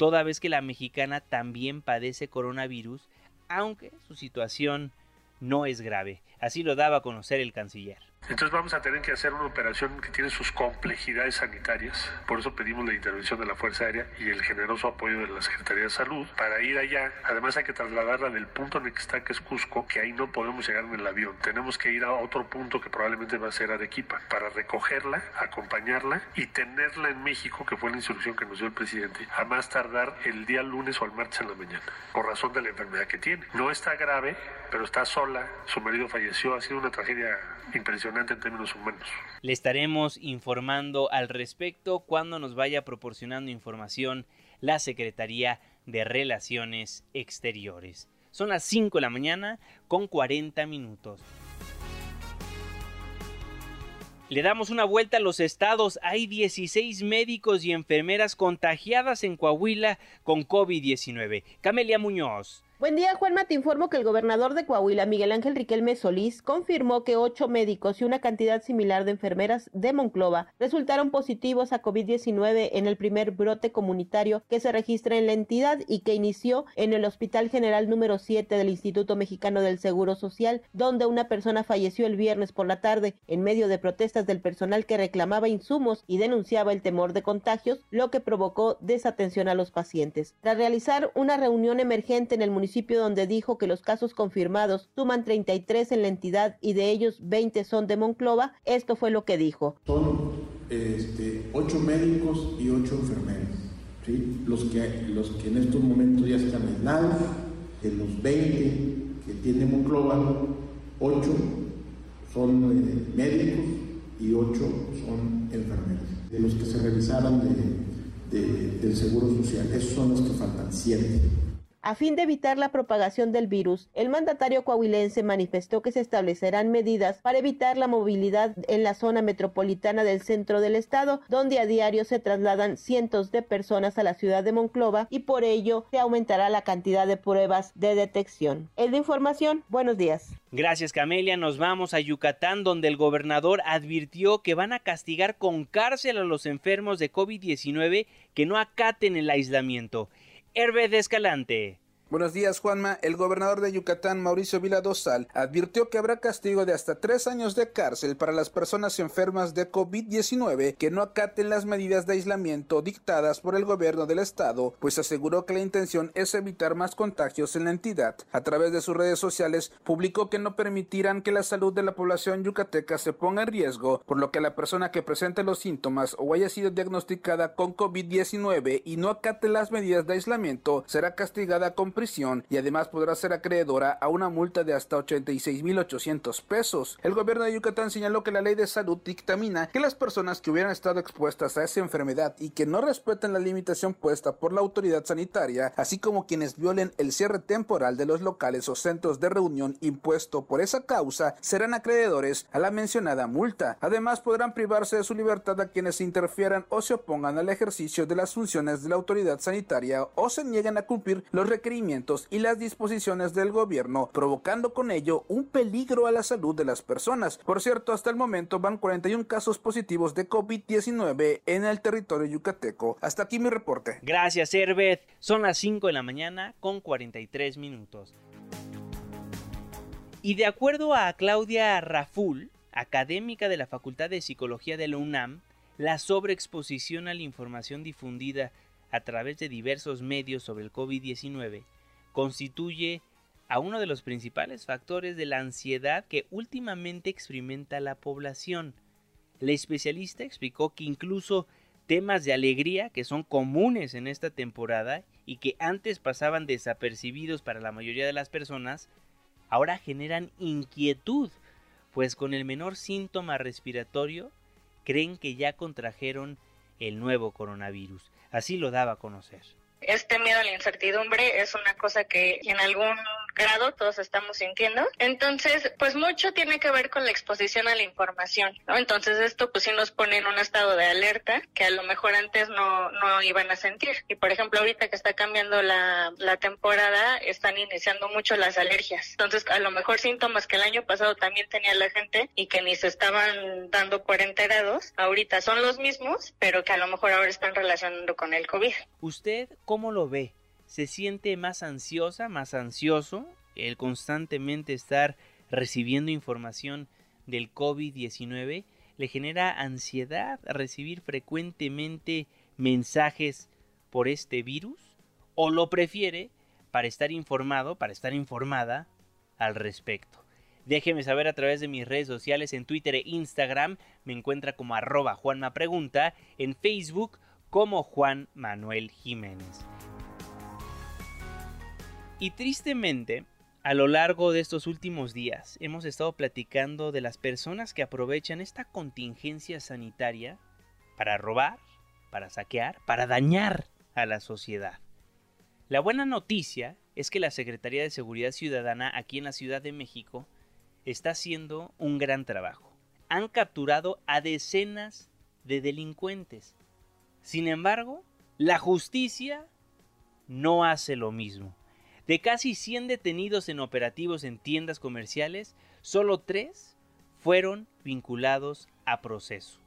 S2: toda vez que la mexicana también padece coronavirus, aunque su situación no es grave. Así lo daba a conocer el canciller.
S22: Entonces vamos a tener que hacer una operación que tiene sus complejidades sanitarias. Por eso pedimos la intervención de la Fuerza Aérea y el generoso apoyo de la Secretaría de Salud para ir allá. Además hay que trasladarla del punto en el que está, que es Cusco, que ahí no podemos llegar en el avión. Tenemos que ir a otro punto que probablemente va a ser Arequipa para recogerla, acompañarla y tenerla en México, que fue la instrucción que nos dio el presidente, a más tardar el día lunes o el martes en la mañana, por razón de la enfermedad que tiene. No está grave, pero está sola, su marido falleció. Ha sido una tragedia impresionante en términos humanos.
S2: Le estaremos informando al respecto cuando nos vaya proporcionando información la Secretaría de Relaciones Exteriores. Son las 5 de la mañana con 40 minutos. Le damos una vuelta a los estados. Hay 16 médicos y enfermeras contagiadas en Coahuila con COVID-19. Camelia Muñoz.
S23: Buen día, Juanma. Te informo que el gobernador de Coahuila, Miguel Ángel Riquelme Solís, confirmó que ocho médicos y una cantidad similar de enfermeras de Monclova resultaron positivos a COVID-19 en el primer brote comunitario que se registra en la entidad y que inició en el Hospital General número 7 del Instituto Mexicano del Seguro Social, donde una persona falleció el viernes por la tarde en medio de protestas del personal que reclamaba insumos y denunciaba el temor de contagios, lo que provocó desatención a los pacientes. Tras realizar una reunión emergente en el municipio donde dijo que los casos confirmados suman 33 en la entidad y de ellos 20 son de Monclova, esto fue lo que dijo.
S24: Son este, 8 médicos y 8 enfermeras. ¿sí? Los, que, los que en estos momentos ya están aislados, de los 20 que tiene Monclova, 8 son eh, médicos y 8 son enfermeras. De los que se revisaron de, de, del Seguro Social, esos son los que faltan, 7.
S23: A fin de evitar la propagación del virus, el mandatario coahuilense manifestó que se establecerán medidas para evitar la movilidad en la zona metropolitana del centro del estado, donde a diario se trasladan cientos de personas a la ciudad de Monclova y por ello se aumentará la cantidad de pruebas de detección. Es de información. Buenos días.
S2: Gracias Camelia, nos vamos a Yucatán donde el gobernador advirtió que van a castigar con cárcel a los enfermos de COVID-19 que no acaten el aislamiento. Hervé de Escalante.
S25: Buenos días, Juanma. El gobernador de Yucatán, Mauricio Vila Dosal, advirtió que habrá castigo de hasta tres años de cárcel para las personas enfermas de COVID-19 que no acaten las medidas de aislamiento dictadas por el gobierno del estado, pues aseguró que la intención es evitar más contagios en la entidad. A través de sus redes sociales, publicó que no permitirán que la salud de la población yucateca se ponga en riesgo, por lo que la persona que presente los síntomas o haya sido diagnosticada con COVID-19 y no acate las medidas de aislamiento será castigada con y además podrá ser acreedora a una multa de hasta 86.800 pesos. El gobierno de Yucatán señaló que la ley de salud dictamina que las personas que hubieran estado expuestas a esa enfermedad y que no respeten la limitación puesta por la autoridad sanitaria, así como quienes violen el cierre temporal de los locales o centros de reunión impuesto por esa causa, serán acreedores a la mencionada multa. Además, podrán privarse de su libertad a quienes interfieran o se opongan al ejercicio de las funciones de la autoridad sanitaria o se nieguen a cumplir los requerimientos y las disposiciones del gobierno, provocando con ello un peligro a la salud de las personas. Por cierto, hasta el momento van 41 casos positivos de COVID-19 en el territorio yucateco. Hasta aquí mi reporte.
S2: Gracias, Herbert. Son las 5 de la mañana con 43 minutos. Y de acuerdo a Claudia Raful, académica de la Facultad de Psicología de la UNAM, la sobreexposición a la información difundida a través de diversos medios sobre el COVID-19 constituye a uno de los principales factores de la ansiedad que últimamente experimenta la población. La especialista explicó que incluso temas de alegría que son comunes en esta temporada y que antes pasaban desapercibidos para la mayoría de las personas, ahora generan inquietud, pues con el menor síntoma respiratorio creen que ya contrajeron el nuevo coronavirus. Así lo daba a conocer.
S26: Este miedo a la incertidumbre es una cosa que en algún grado todos estamos sintiendo. Entonces, pues mucho tiene que ver con la exposición a la información, ¿no? Entonces esto pues sí nos pone en un estado de alerta que a lo mejor antes no, no iban a sentir. Y por ejemplo, ahorita que está cambiando la, la temporada, están iniciando mucho las alergias. Entonces, a lo mejor síntomas que el año pasado también tenía la gente y que ni se estaban dando por enterados, ahorita son los mismos, pero que a lo mejor ahora están relacionando con el COVID.
S2: ¿Usted cómo lo ve? ¿Se siente más ansiosa, más ansioso? El constantemente estar recibiendo información del COVID-19 le genera ansiedad recibir frecuentemente mensajes por este virus o lo prefiere para estar informado, para estar informada al respecto. Déjeme saber a través de mis redes sociales en Twitter e Instagram, me encuentra como arroba Juanma Pregunta, en Facebook como Juan Manuel Jiménez. Y tristemente, A lo largo de estos últimos días hemos estado platicando de las personas que aprovechan esta contingencia sanitaria para robar, para saquear, para dañar a la sociedad. La buena noticia es que la Secretaría de Seguridad Ciudadana aquí en la Ciudad de México está haciendo un gran trabajo. Han capturado a decenas de delincuentes. Sin embargo, la justicia no hace lo mismo. De casi 100 detenidos en operativos en tiendas comerciales, solo 3 fueron vinculados a proceso.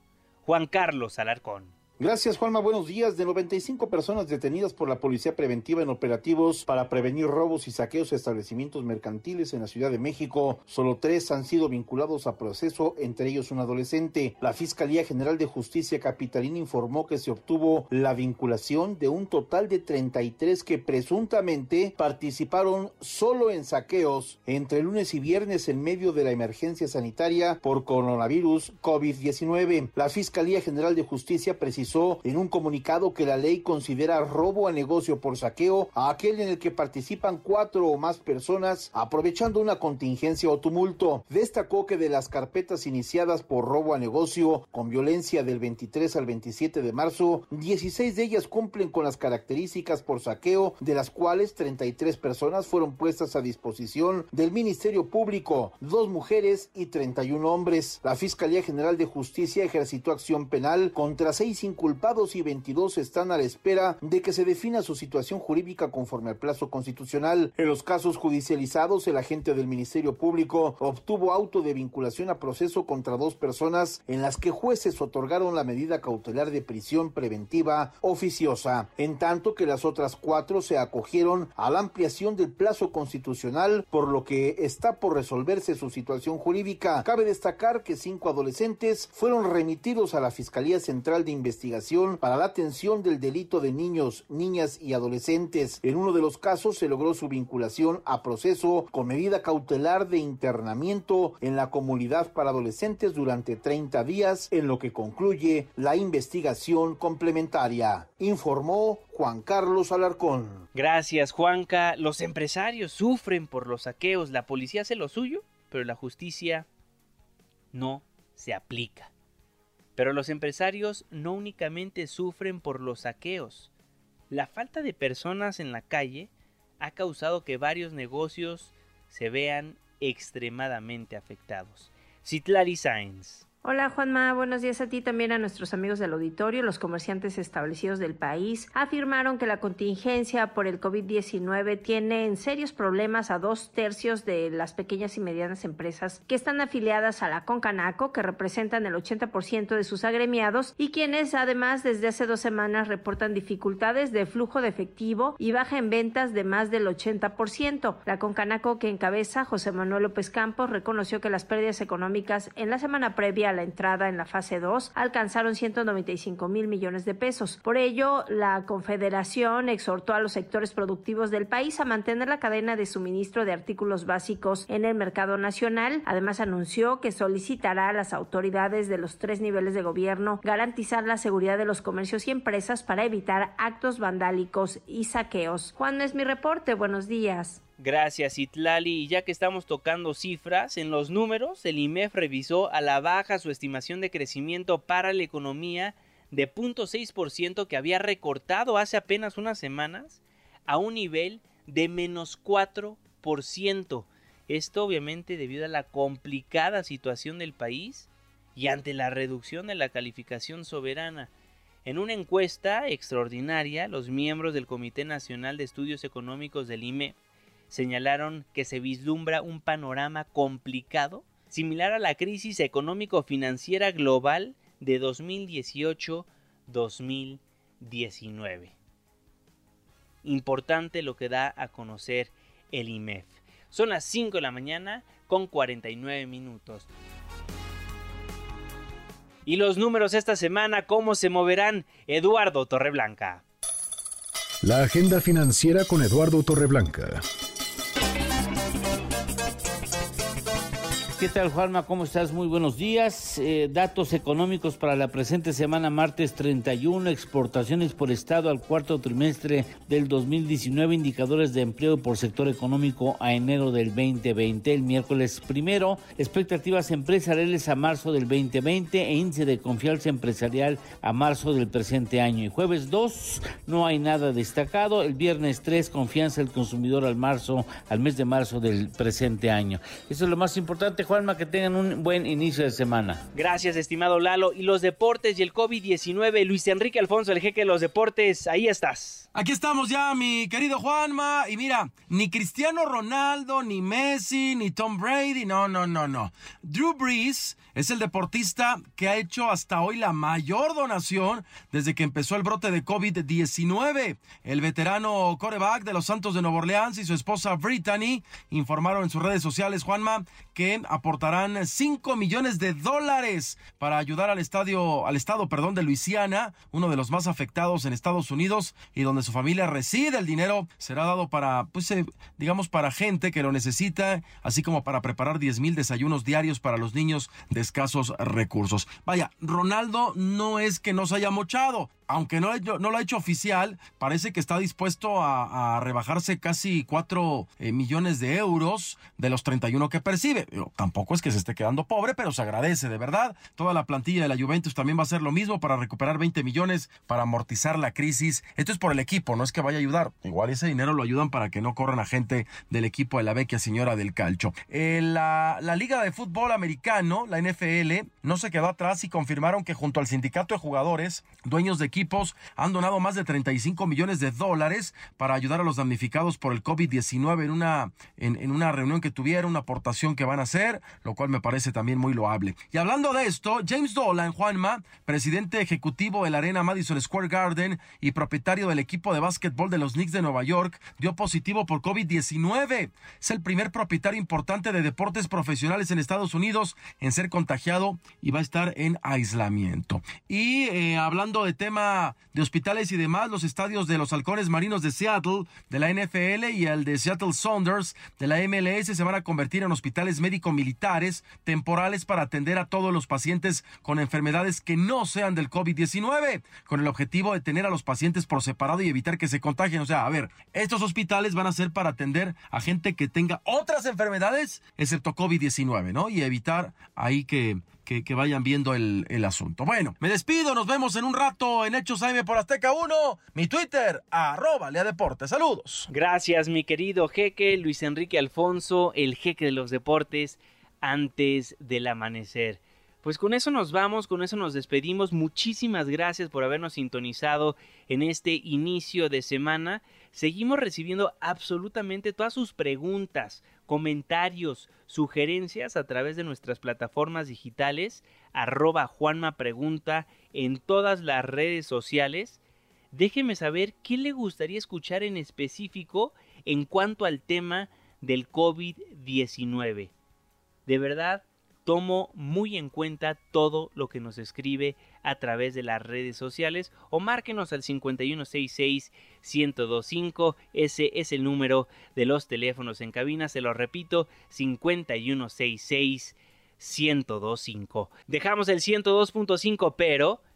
S2: Juan Carlos Alarcón.
S27: Gracias, Juanma. Buenos días. De 95 personas detenidas por la Policía Preventiva en operativos para prevenir robos y saqueos a establecimientos mercantiles en la Ciudad de México, solo tres han sido vinculados a proceso, entre ellos un adolescente. La Fiscalía General de Justicia Capitalina informó que se obtuvo la vinculación de un total de 33 que presuntamente participaron solo en saqueos entre lunes y viernes en medio de la emergencia sanitaria por coronavirus COVID-19. La Fiscalía General de Justicia precisó en un comunicado que la ley considera robo a negocio por saqueo a aquel en el que participan cuatro o más personas aprovechando una contingencia o tumulto. Destacó que de las carpetas iniciadas por robo a negocio con violencia del 23 al 27 de marzo, 16 de ellas cumplen con las características por saqueo, de las cuales 33 personas fueron puestas a disposición del Ministerio Público, dos mujeres y 31 hombres. La Fiscalía General de Justicia ejercitó acción penal contra seis culpados y 22 están a la espera de que se defina su situación jurídica conforme al plazo constitucional. En los casos judicializados, el agente del Ministerio Público obtuvo auto de vinculación a proceso contra dos personas en las que jueces otorgaron la medida cautelar de prisión preventiva oficiosa, en tanto que las otras cuatro se acogieron a la ampliación del plazo constitucional, por lo que está por resolverse su situación jurídica. Cabe destacar que cinco adolescentes fueron remitidos a la Fiscalía Central de Investigación investigación para la atención del delito de niños, niñas y adolescentes. En uno de los casos se logró su vinculación a proceso con medida cautelar de internamiento en la comunidad para adolescentes durante 30 días, en lo que concluye la investigación complementaria. Informó Juan Carlos Alarcón.
S2: Gracias, Juanca. Los empresarios sufren por los saqueos, la policía hace lo suyo, pero la justicia no se aplica. Pero los empresarios no únicamente sufren por los saqueos. La falta de personas en la calle ha causado que varios negocios se vean extremadamente afectados. Citlali Sainz.
S28: Hola Juanma, buenos días a ti también a nuestros amigos del auditorio. Los comerciantes establecidos del país afirmaron que la contingencia por el COVID-19 tiene en serios problemas a dos tercios de las pequeñas y medianas empresas que están afiliadas a la Concanaco, que representan el 80% de sus agremiados y quienes además desde hace dos semanas reportan dificultades de flujo de efectivo y baja en ventas de más del 80%. La Concanaco que encabeza José Manuel López Campos reconoció que las pérdidas económicas en la semana previa la entrada en la fase 2 alcanzaron 195 mil millones de pesos. Por ello, la Confederación exhortó a los sectores productivos del país a mantener la cadena de suministro de artículos básicos en el mercado nacional. Además, anunció que solicitará a las autoridades de los tres niveles de gobierno garantizar la seguridad de los comercios y empresas para evitar actos vandálicos y saqueos. Juan es mi reporte. Buenos días.
S2: Gracias, Itlali. Y ya que estamos tocando cifras, en los números, el IMEF revisó a la baja su estimación de crecimiento para la economía de 0.6% que había recortado hace apenas unas semanas a un nivel de menos 4%. Esto obviamente debido a la complicada situación del país y ante la reducción de la calificación soberana. En una encuesta extraordinaria, los miembros del Comité Nacional de Estudios Económicos del IMEF señalaron que se vislumbra un panorama complicado, similar a la crisis económico-financiera global de 2018-2019. Importante lo que da a conocer el IMEF. Son las 5 de la mañana con 49 minutos. Y los números esta semana, ¿cómo se moverán? Eduardo Torreblanca.
S1: La agenda financiera con Eduardo Torreblanca.
S29: ¿Qué tal, Juanma? ¿Cómo estás? Muy buenos días. Eh, datos económicos para la presente semana, martes 31, exportaciones por estado al cuarto trimestre del 2019, indicadores de empleo por sector económico a enero del 2020. El miércoles primero, expectativas empresariales a marzo del 2020 e índice de confianza empresarial a marzo del presente año. Y jueves 2, no hay nada destacado. El viernes 3, confianza del consumidor al marzo, al mes de marzo del presente año. Eso es lo más importante, Juanma, que tengan un buen inicio de semana.
S2: Gracias, estimado Lalo. Y los deportes y el COVID-19, Luis Enrique Alfonso, el jeque de los deportes, ahí estás.
S10: Aquí estamos ya, mi querido Juanma. Y mira, ni Cristiano Ronaldo, ni Messi, ni Tom Brady, no, no, no, no. Drew Brees es el deportista que ha hecho hasta hoy la mayor donación desde que empezó el brote de COVID-19. El veterano coreback de los Santos de Nueva Orleans y su esposa Brittany informaron en sus redes sociales, Juanma, que aportarán 5 millones de dólares para ayudar al estadio, al estado, perdón, de Luisiana, uno de los más afectados en Estados Unidos y donde su familia reside. El dinero será dado para, pues, eh, digamos, para gente que lo necesita, así como para preparar 10 mil desayunos diarios para los niños de escasos recursos. Vaya, Ronaldo no es que nos haya mochado, aunque no, lo ha hecho oficial, parece que está dispuesto a, rebajarse casi 4 eh, millones de euros de los 31 que percibe. tampoco es que se esté quedando pobre, pero se agradece, de verdad. Toda la plantilla de la Juventus también va a hacer lo mismo para recuperar 20 millones para amortizar la crisis. Esto es por el equipo, no es que vaya a ayudar. Igual ese dinero lo ayudan para que no corran a gente del equipo de la vecchia señora del calcho. Eh, la, Liga de Fútbol Americano, la NFL, no se quedó atrás y confirmaron que junto al sindicato de jugadores, dueños de equipos han donado más de 35 millones de dólares para ayudar a los damnificados por el COVID-19 en una, en, una reunión que tuvieron, una aportación que van a hacer, lo cual me parece también muy loable. Y hablando de esto, James Dolan, Juanma, presidente ejecutivo de la Arena Madison Square Garden y propietario del equipo de básquetbol de los Knicks de Nueva York, dio positivo por COVID-19. Es el primer propietario importante de deportes profesionales en Estados Unidos en ser contagiado y va a estar en aislamiento. Y eh, hablando de de hospitales y demás, los estadios de los halcones marinos de Seattle, de la NFL y el de Seattle Saunders de la MLS se van a convertir en hospitales médico-militares temporales para atender a todos los pacientes con enfermedades que no sean del COVID-19, con el objetivo de tener a los pacientes por separado y evitar que se contagien. O sea, a ver, estos hospitales van a ser para atender a gente que tenga otras enfermedades, excepto COVID-19, ¿no? Y evitar ahí que que, vayan viendo el, asunto. Bueno, me despido, nos vemos en un rato en Hechos AM por Azteca 1, mi Twitter, arroba Lea Deportes. Saludos.
S2: Gracias, mi querido jeque Luis Enrique Alfonso, el jeque de los deportes, antes del amanecer. Pues con eso nos vamos, con eso nos despedimos. Muchísimas gracias por habernos sintonizado en este inicio de semana. Seguimos recibiendo absolutamente todas sus preguntas, comentarios, sugerencias a través de nuestras plataformas digitales, arroba Juanma Pregunta en todas las redes sociales. Déjeme saber qué le gustaría escuchar en específico en cuanto al tema del COVID-19. De verdad, tomo muy en cuenta todo lo que nos escribe a través de las redes sociales o márquenos al 5166-1025. Ese es el número de los teléfonos en cabina. Se lo repito, 5166-1025. Dejamos el 102.5, pero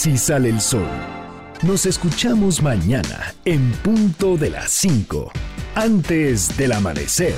S1: Casi sale el sol. Nos escuchamos mañana en punto de las 5, antes del amanecer.